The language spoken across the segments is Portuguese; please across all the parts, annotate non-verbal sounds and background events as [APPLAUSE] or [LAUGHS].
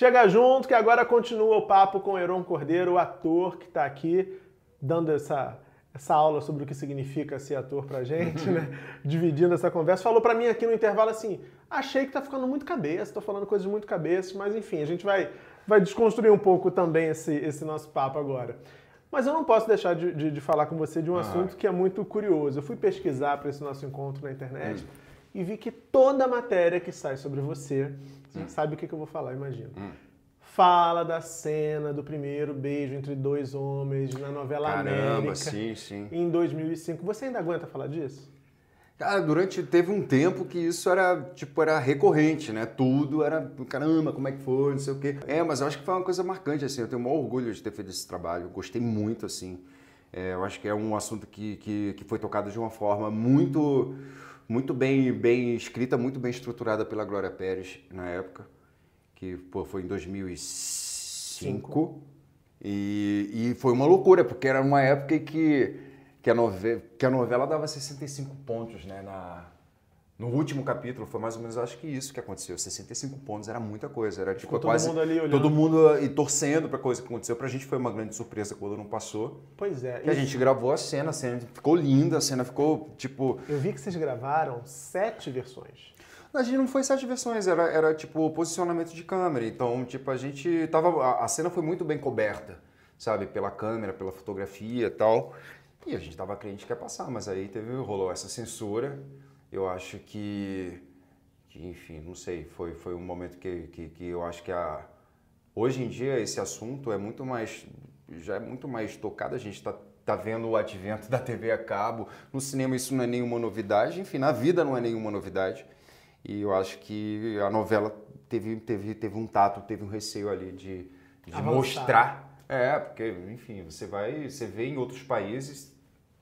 Chega junto que agora continua o papo com o Heron Cordeiro, o ator que está aqui dando essa, essa aula sobre o que significa ser ator pra gente, né? [LAUGHS] Dividindo essa conversa. Falou para mim aqui no intervalo assim: achei que tá ficando muito cabeça, tô falando coisas muito cabeça, mas enfim, a gente vai, vai desconstruir um pouco também esse, esse nosso papo agora. Mas eu não posso deixar de, de, de falar com você de um ah. assunto que é muito curioso. Eu fui pesquisar para esse nosso encontro na internet. Hum e vi que toda matéria que sai sobre você, hum. sabe o que, que eu vou falar, imagina. Hum. Fala da cena do primeiro beijo entre dois homens na novela Caramba, América. sim, sim. Em 2005. Você ainda aguenta falar disso? Cara, durante teve um tempo que isso era tipo era recorrente, né? Tudo era caramba, como é que foi, não sei o quê. É, mas eu acho que foi uma coisa marcante assim. Eu tenho o maior orgulho de ter feito esse trabalho. Eu gostei muito assim. É, eu acho que é um assunto que, que, que foi tocado de uma forma muito muito bem, bem escrita, muito bem estruturada pela Glória Pérez na época, que pô, foi em 2005. E, e foi uma loucura, porque era uma época que, que, a, novela, que a novela dava 65 pontos né, na, no último capítulo foi mais ou menos, acho que isso que aconteceu. 65 pontos era muita coisa. Era tipo todo quase. Mundo ali olhando. Todo mundo e torcendo pra coisa que aconteceu. Pra gente foi uma grande surpresa quando não passou. Pois é. Que a gente gravou a cena, a cena ficou linda, a cena ficou tipo. Eu vi que vocês gravaram sete versões. A gente não foi sete versões, era, era tipo posicionamento de câmera. Então, tipo, a gente tava. A, a cena foi muito bem coberta, sabe? Pela câmera, pela fotografia e tal. E a gente tava crente que ia passar, mas aí teve, rolou essa censura. Eu acho que, que enfim, não sei, foi, foi um momento que, que, que eu acho que a, hoje em dia esse assunto é muito mais, já é muito mais tocado, a gente está tá vendo o advento da TV a cabo, no cinema isso não é nenhuma novidade, enfim, na vida não é nenhuma novidade. E eu acho que a novela teve, teve, teve um tato, teve um receio ali de, de mostrar. É, porque, enfim, você vai, você vê em outros países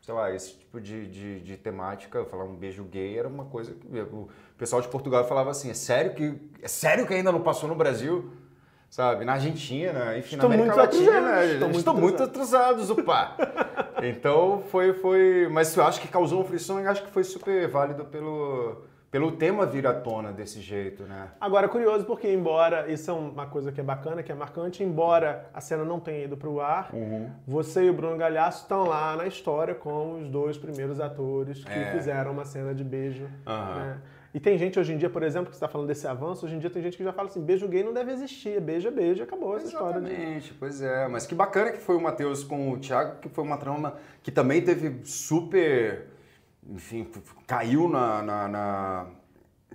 sei lá, esse tipo de, de, de, temática, falar um beijo gay era uma coisa que o pessoal de Portugal falava assim, é sério que é sério que ainda não passou no Brasil? Sabe, na Argentina, enfim, Estou na América Latina, estão muito, estão muito atrasados, opa. então foi foi, mas eu acho que causou uma frição e acho que foi super válido pelo pelo tema vir à tona desse jeito, né? Agora, curioso porque, embora isso é uma coisa que é bacana, que é marcante, embora a cena não tenha ido para o ar, uhum. você e o Bruno Galhaço estão lá na história como os dois primeiros atores que é. fizeram uma cena de beijo. Uhum. Né? E tem gente hoje em dia, por exemplo, que está falando desse avanço, hoje em dia tem gente que já fala assim, beijo gay não deve existir, beijo é beijo, acabou essa Exatamente, história. Exatamente, pois é. Mas que bacana que foi o Matheus com o Thiago, que foi uma trama que também teve super enfim, caiu na, na, na,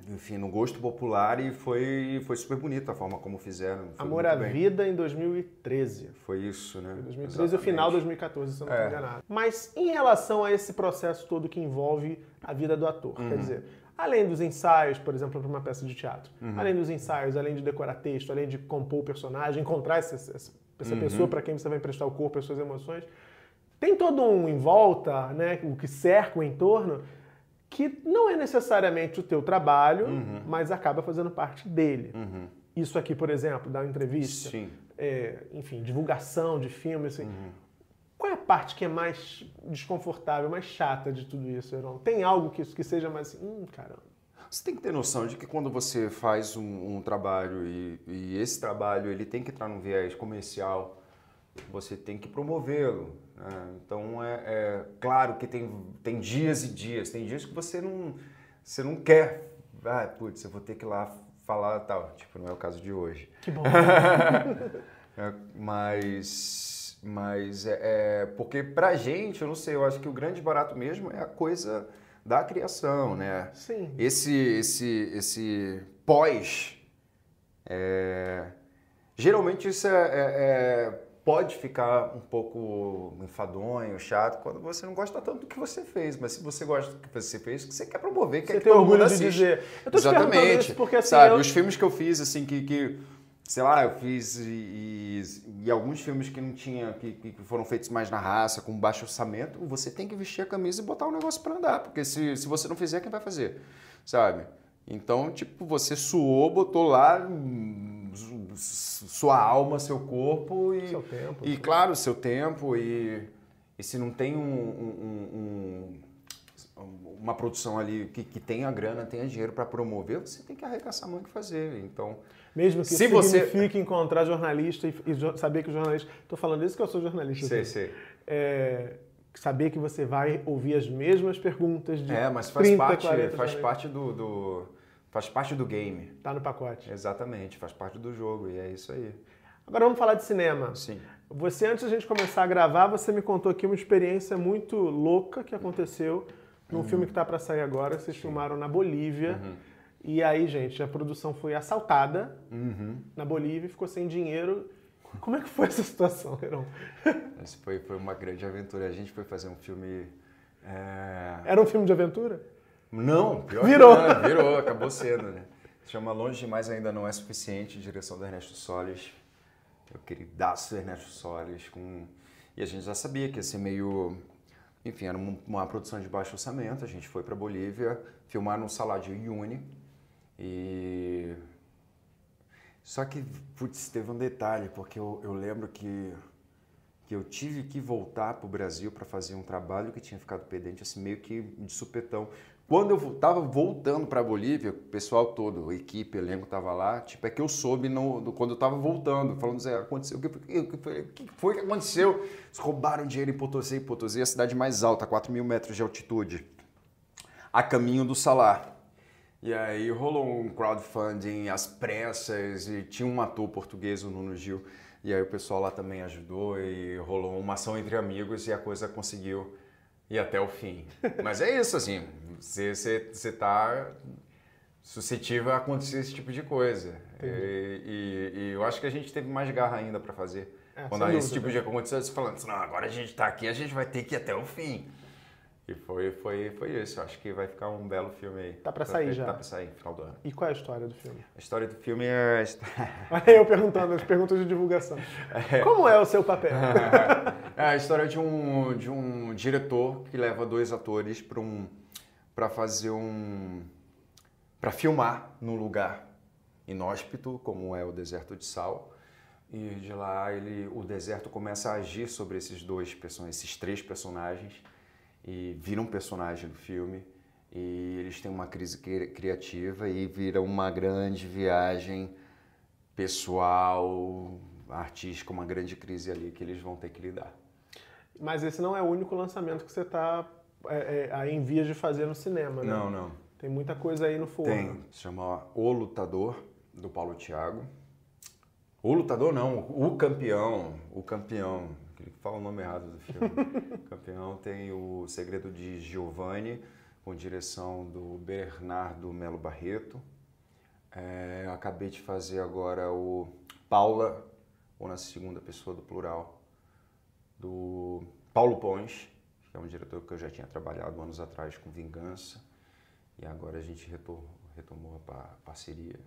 enfim, no gosto popular e foi, foi super bonita a forma como fizeram. Amor à Vida em 2013. Foi isso, né? Foi 2013 e o final de 2014, se eu não estou é. enganado. Mas em relação a esse processo todo que envolve a vida do ator, uhum. quer dizer, além dos ensaios, por exemplo, para uma peça de teatro, uhum. além dos ensaios, além de decorar texto, além de compor o personagem, encontrar essa, essa, essa uhum. pessoa para quem você vai emprestar o corpo, as suas emoções, tem todo um em volta, né, o que cerca o entorno, que não é necessariamente o teu trabalho, uhum. mas acaba fazendo parte dele. Uhum. Isso aqui, por exemplo, dar uma entrevista, é, enfim, divulgação de filmes, assim. Uhum. Qual é a parte que é mais desconfortável, mais chata de tudo isso, Heron? Tem algo que, que seja mais assim, hum, caramba. Você tem que ter noção de que quando você faz um, um trabalho e, e, esse trabalho ele tem que entrar num viés comercial, você tem que promovê-lo. Né? Então é, é, claro que tem, tem dias e dias, tem dias que você não, você não quer. Ah, putz, eu vou ter que ir lá falar tal. Tipo, não é o caso de hoje. Que bom. [LAUGHS] é, mas, mas é, é, porque pra gente, eu não sei, eu acho que o grande barato mesmo é a coisa da criação, né? Sim. Esse, esse, esse pós. É, geralmente isso é, é, é pode ficar um pouco enfadonho, chato, quando você não gosta tanto do que você fez. Mas se você gosta do que você fez, você quer promover, quer você que tem todo orgulho mundo assiste. de dizer. Eu tô Exatamente. Isso porque, assim, Sabe, eu... os filmes que eu fiz, assim, que, que sei lá, eu fiz e, e, e, alguns filmes que não tinha, que, que, foram feitos mais na raça, com baixo orçamento, você tem que vestir a camisa e botar o negócio para andar, porque se, se você não fizer, quem vai fazer? Sabe? Então, tipo, você suou, botou lá sua alma, seu corpo e, seu tempo, e claro, seu tempo e, e se não tem um, um, um uma produção ali que, que tenha grana, tenha dinheiro para promover, você tem que arregaçar a mão e fazer. Então, mesmo que se você signifique encontrar jornalista e, e saber que o jornalista, estou falando isso que eu sou jornalista. Sei, sei. É, saber que você vai ouvir as mesmas perguntas de É, mas faz 30, parte, 40 faz parte do, do faz parte do game. Tá no pacote. Exatamente, faz parte do jogo e é isso aí. Agora vamos falar de cinema. Sim. Você, antes da gente começar a gravar, você me contou aqui uma experiência muito louca que aconteceu num Uhum. filme que está para sair agora. Vocês filmaram na Bolívia. E aí, gente, a produção foi assaltada Uhum. na Bolívia, ficou sem dinheiro. Como é que foi [LAUGHS] essa situação, Heron? Essa foi, foi uma grande aventura. A gente foi fazer um filme. é, Era um filme de aventura? Não, pior Virou. que não, virou, acabou sendo, né? Chama Longe Demais Ainda Não É Suficiente, direção do Ernesto Solis. Eu queridaço Ernesto Solis. Com... E a gente já sabia que ia ser meio. Enfim, era uma, produção de baixo orçamento. A gente foi para Bolívia filmar no Salário de Uyuni. E. Só que, putz, teve um detalhe, porque eu, eu lembro que, que eu tive que voltar para o Brasil para fazer um trabalho que tinha ficado pendente, assim, meio que de supetão. Quando eu estava voltando para a Bolívia, o pessoal todo, a equipe, elenco estava lá, tipo, é que eu soube no, do- quando eu estava voltando, falando, Zé, aconteceu, o que, que foi, que foi que aconteceu? Eles roubaram dinheiro em Potosí, Potosí é a cidade mais alta, 4 mil metros de altitude, a caminho do Salar. E aí rolou um crowdfunding às pressas e tinha um ator português, o Nuno Gil, e aí o pessoal lá também ajudou e rolou uma ação entre amigos e a coisa conseguiu ir até o fim. Mas é isso, assim, você, você, você tá suscetível a acontecer esse tipo de coisa. E, e- e eu acho que a gente teve mais garra ainda para fazer. É, Quando esse dúvida. tipo de aconteceu, você falando, não, agora a gente está aqui, a gente vai ter que ir até o fim. E foi, foi, foi isso. Acho que vai ficar um belo filme aí. Tá pra sair já. Tá pra sair, final do ano. E qual é a história do filme? A história do filme é. Olha [LAUGHS] eu perguntando, as perguntas de divulgação. Como é o seu papel? [LAUGHS] é a história de um, de um diretor que leva dois atores para um, pra fazer um. para filmar num lugar inóspito, como é o deserto de Sal. E de lá ele, o deserto começa a agir sobre esses dois personagens, esses três personagens, e vira um personagem do filme. E eles têm uma crise cri- criativa e vira uma grande viagem pessoal, artística, uma grande crise ali que eles vão ter que lidar. Mas esse não é o único lançamento que você está em vias de fazer no cinema, né? Não, não. Tem muita coisa aí no forno. Tem, se chama O Lutador, do Paulo Thiago. O Lutador não, o Campeão, o Campeão, que fala o nome errado do filme. [LAUGHS] campeão tem o Segredo de Giovanni, com direção do Bernardo Melo Barreto. É, acabei de fazer agora o Paula, ou na segunda pessoa do plural, do Paulo Pons, que é um diretor que eu já tinha trabalhado anos atrás com Vingança. E agora a gente retor- retomou a pa- parceria.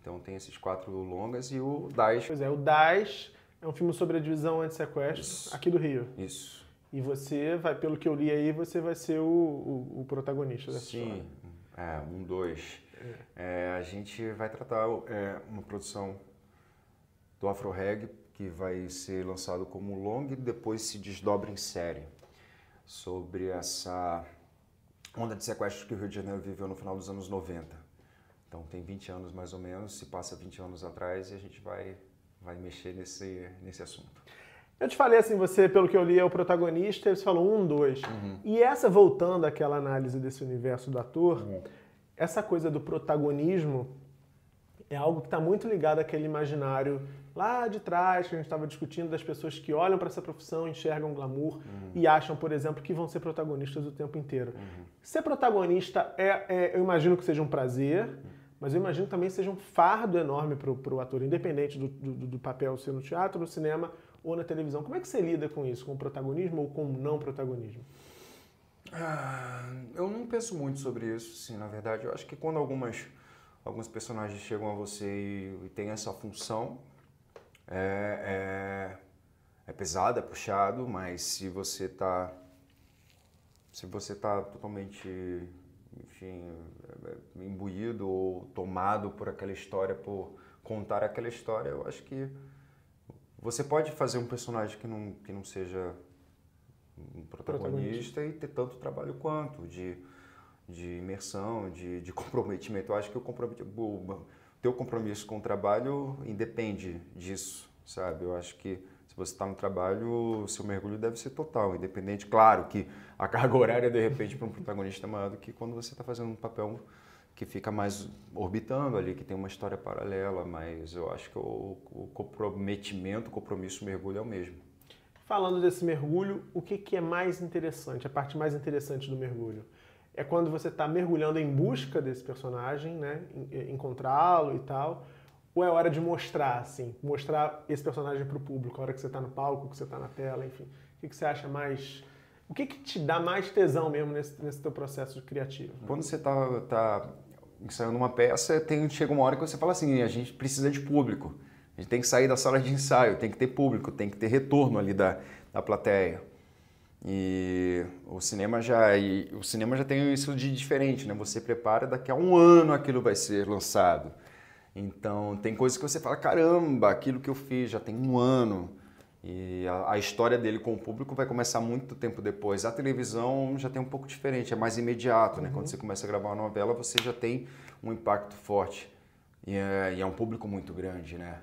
Então tem esses quatro longas e o Daesh. Pois é, o DAS é um filme sobre a divisão anti-sequestro Isso. aqui do Rio. Isso. E você vai, pelo que eu li aí, você vai ser o, o- o protagonista dessa história. Sim, é, um, dois. É, a gente vai tratar é, uma produção do Afro Reg que vai ser lançado como longa e depois se desdobra em série sobre essa onda de sequestros que o Rio de Janeiro viveu no final dos anos 90. Então tem 20 anos mais ou menos, se passa 20 anos atrás e a gente vai, vai mexer nesse, nesse assunto. Eu te falei assim, você, pelo que eu li, é o protagonista, e você falou um, dois. Uhum. E essa, voltando àquela análise desse universo do ator, Uhum. essa coisa do protagonismo é algo que está muito ligado àquele imaginário lá de trás, que a gente estava discutindo, das pessoas que olham para essa profissão, enxergam glamour e acham, por exemplo, que vão ser protagonistas o tempo inteiro. Ser protagonista é, é- eu imagino que seja um prazer, mas eu imagino também seja um fardo enorme para o ator, independente do, do- do papel ser no teatro, no cinema ou na televisão. Como é que você lida com isso? Com o protagonismo ou com o não protagonismo? Ah, eu não penso muito sobre isso, sim, na verdade. Eu acho que quando algumas, alguns personagens chegam a você e, e tem essa função, é, é, é pesado, é puxado, mas se você tá se você tá totalmente, enfim, é, é, imbuído ou tomado por aquela história, por contar aquela história, eu acho que você pode fazer um personagem que não, que não seja um protagonista, e ter tanto trabalho quanto de, de imersão, de, de [LAUGHS] comprometimento. Eu acho que o, o teu compromisso com o trabalho independe disso, sabe? Eu acho que se você está no trabalho, o seu mergulho deve ser total, independente. Claro que a carga [LAUGHS] horária, de repente, para um protagonista é maior do que quando você está fazendo um papel que fica mais orbitando ali, que tem uma história paralela, mas eu acho que o, o comprometimento, o compromisso, o mergulho é o mesmo. Falando desse mergulho, o que, que é mais interessante, a parte mais interessante do mergulho? É quando você está mergulhando em busca desse personagem, né? encontrá-lo e tal, ou é hora de mostrar, assim, mostrar esse personagem para o público, a hora que você está no palco, que você está na tela, enfim. O que, que você acha mais o que, que, te dá mais tesão mesmo nesse, nesse teu processo criativo? Quando você está tá ensaiando uma peça, tem, chega uma hora que você fala assim, a gente precisa de público. A gente tem que sair da sala de ensaio, tem que ter público, tem que ter retorno ali da, da plateia. E o cinema já o cinema já tem isso de diferente, né? Você prepara daqui a um ano aquilo vai ser lançado. Então tem coisas que você fala caramba, aquilo que eu fiz já tem um ano. E a, a, história dele com o público vai começar muito tempo depois. A televisão já tem um pouco diferente, é mais imediato, né? Uhum. Quando você começa a gravar uma novela, você já tem um impacto forte. E é, e é um público muito grande, né?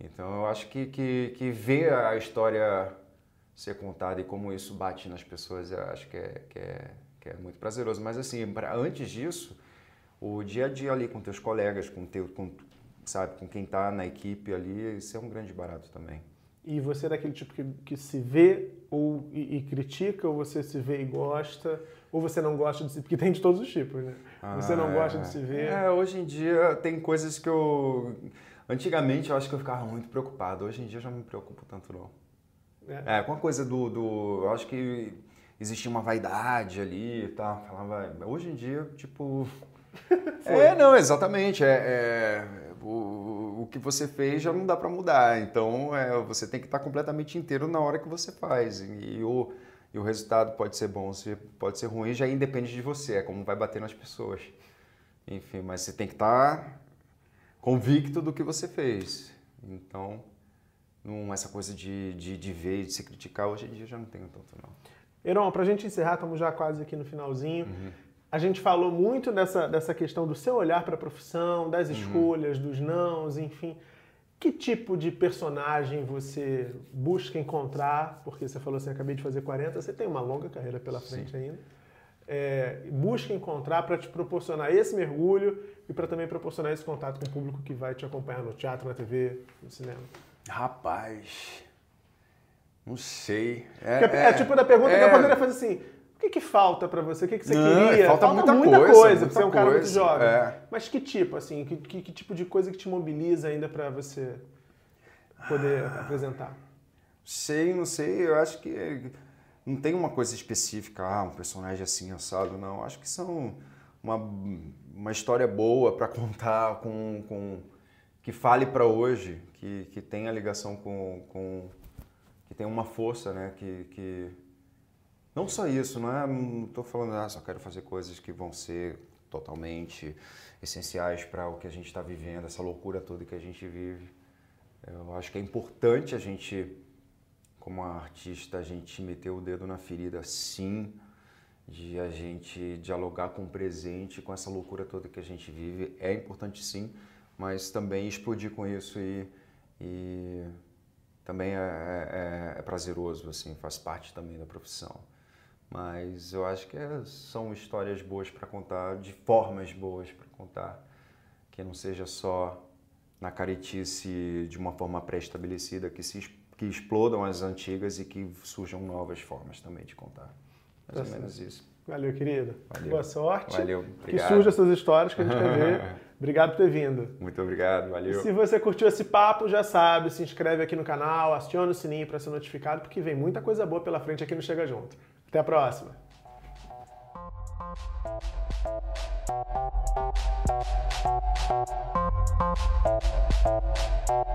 Então eu acho que, que, que ver a história ser contada e como isso bate nas pessoas, eu acho que é, que é, que é muito prazeroso. Mas assim, pra, antes disso, o dia a dia ali com teus colegas, com teu, com, sabe, com quem está na equipe ali, isso é um grande barato também. E você é daquele tipo que, que se vê ou, e, e, critica, ou você se vê e gosta, ou você não gosta de se... Porque tem de todos os tipos, né? Ah, você não gosta de se ver... É, hoje em dia tem coisas que eu... Antigamente eu acho que eu ficava muito preocupado, hoje em dia eu já não me preocupo tanto não. É, é com a coisa do, do... Eu acho que existia uma vaidade ali e tal, falava... Hoje em dia, tipo... [LAUGHS] é, não, exatamente. É, é o, o que você fez já não dá para mudar. Então é, você tem que estar completamente inteiro na hora que você faz. E, o, e o resultado pode ser bom, pode ser ruim, já independe de você, é como vai bater nas pessoas. Enfim, mas você tem que estar convicto do que você fez. Então, não, essa coisa de, de, de ver e de se criticar, hoje em dia já não tenho tanto, não. Heron, para a gente encerrar, estamos já quase aqui no finalzinho. Uhum. A gente falou muito dessa, dessa questão do seu olhar para a profissão, das uhum. escolhas, uhum. dos nãos, enfim. Que tipo de personagem você busca encontrar? Porque você falou assim, acabei de fazer 40, você tem uma longa carreira pela frente Sim. ainda. É, busca encontrar para te proporcionar esse mergulho e para também proporcionar esse contato com o público que vai te acompanhar no teatro, na TV, no cinema. Rapaz, não sei. É, é, é tipo da pergunta que eu é. poderia fazer assim: o que, que falta para você? O que, que você Não, queria? Falta, falta muita, muita, coisa, coisa muita você é um cara muito jovem. É. Mas que tipo, assim, que, que, que, tipo de coisa que te mobiliza ainda para você poder ah, apresentar? Sei, não sei. Eu acho que não tem uma coisa específica, ah, um personagem assim assado, não. Acho que são uma, uma história boa para contar, com, com que fale para hoje, que, que tenha ligação com, com que tenha uma força, né? Que, que não só isso, não é? Estou falando, ah, só quero fazer coisas que vão ser totalmente essenciais para o que a gente está vivendo, essa loucura toda que a gente vive. Eu acho que é importante a gente, como artista, a gente meter o dedo na ferida, sim, de a gente dialogar com o presente, com essa loucura toda que a gente vive. É importante, sim, mas também explodir com isso e, e também é, é, é prazeroso, assim, faz parte também da profissão. Mas eu acho que é, são histórias boas para contar, de formas boas para contar, que não seja só na caretice de uma forma pré-estabelecida, que, se, que explodam as antigas e que surjam novas formas também de contar. Mais ou menos isso. Valeu, querido. Valeu. Boa sorte. Valeu. Obrigado. Que surjam essas histórias que a gente quer ver. [LAUGHS] Obrigado por ter vindo. Muito obrigado, valeu. E se você curtiu esse papo, já sabe, se inscreve aqui no canal, aciona o sininho para ser notificado, porque vem muita coisa boa pela frente aqui no Chega Junto. Até a próxima. Thank